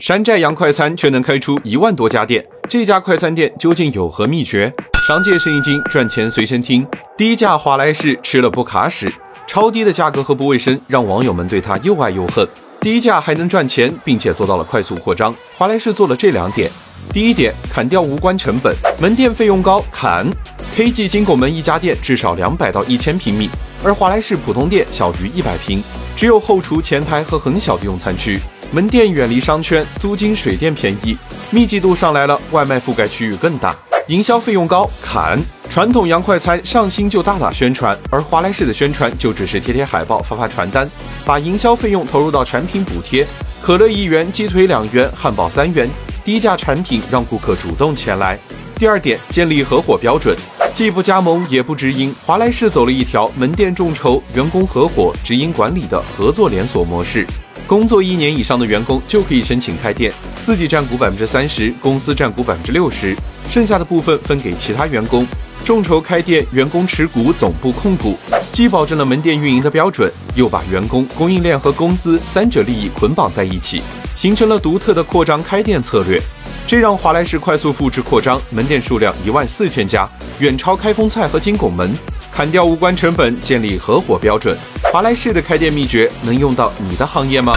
山寨洋快餐却能开出一万多家店，这家快餐店究竟有何秘诀？商界生意经，赚钱随身听。低价华莱士吃了不卡屎，超低的价格和不卫生让网友们对它又爱又恨。低价还能赚钱，并且做到了快速扩张。华莱士做了这两点：第一点，砍掉无关成本，门店费用高，砍。KG 金拱门一家店至少两百到一千平米，而华莱士普通店小于一百平，只有后厨、前台和很小的用餐区。门店远离商圈，租金、水电便宜，密集度上来了，外卖覆盖区域更大，营销费用高，砍。传统洋快餐上新就大打宣传，而华莱士的宣传就只是贴贴海报、发发传单，把营销费用投入到产品补贴，可乐一元，鸡腿两元，汉堡三元，低价产品让顾客主动前来。第二点，建立合伙标准，既不加盟也不直营，华莱士走了一条门店众筹、员工合伙、直营管理的合作连锁模式。工作一年以上的员工就可以申请开店，自己占股百分之三十，公司占股百分之六十，剩下的部分分给其他员工。众筹开店，员工持股，总部控股，既保证了门店运营的标准，又把员工、供应链和公司三者利益捆绑在一起，形成了独特的扩张开店策略。这让华莱士快速复制扩张，门店数量一万四千家，远超开封菜和金拱门。砍掉无关成本，建立合伙标准。华莱士的开店秘诀能用到你的行业吗？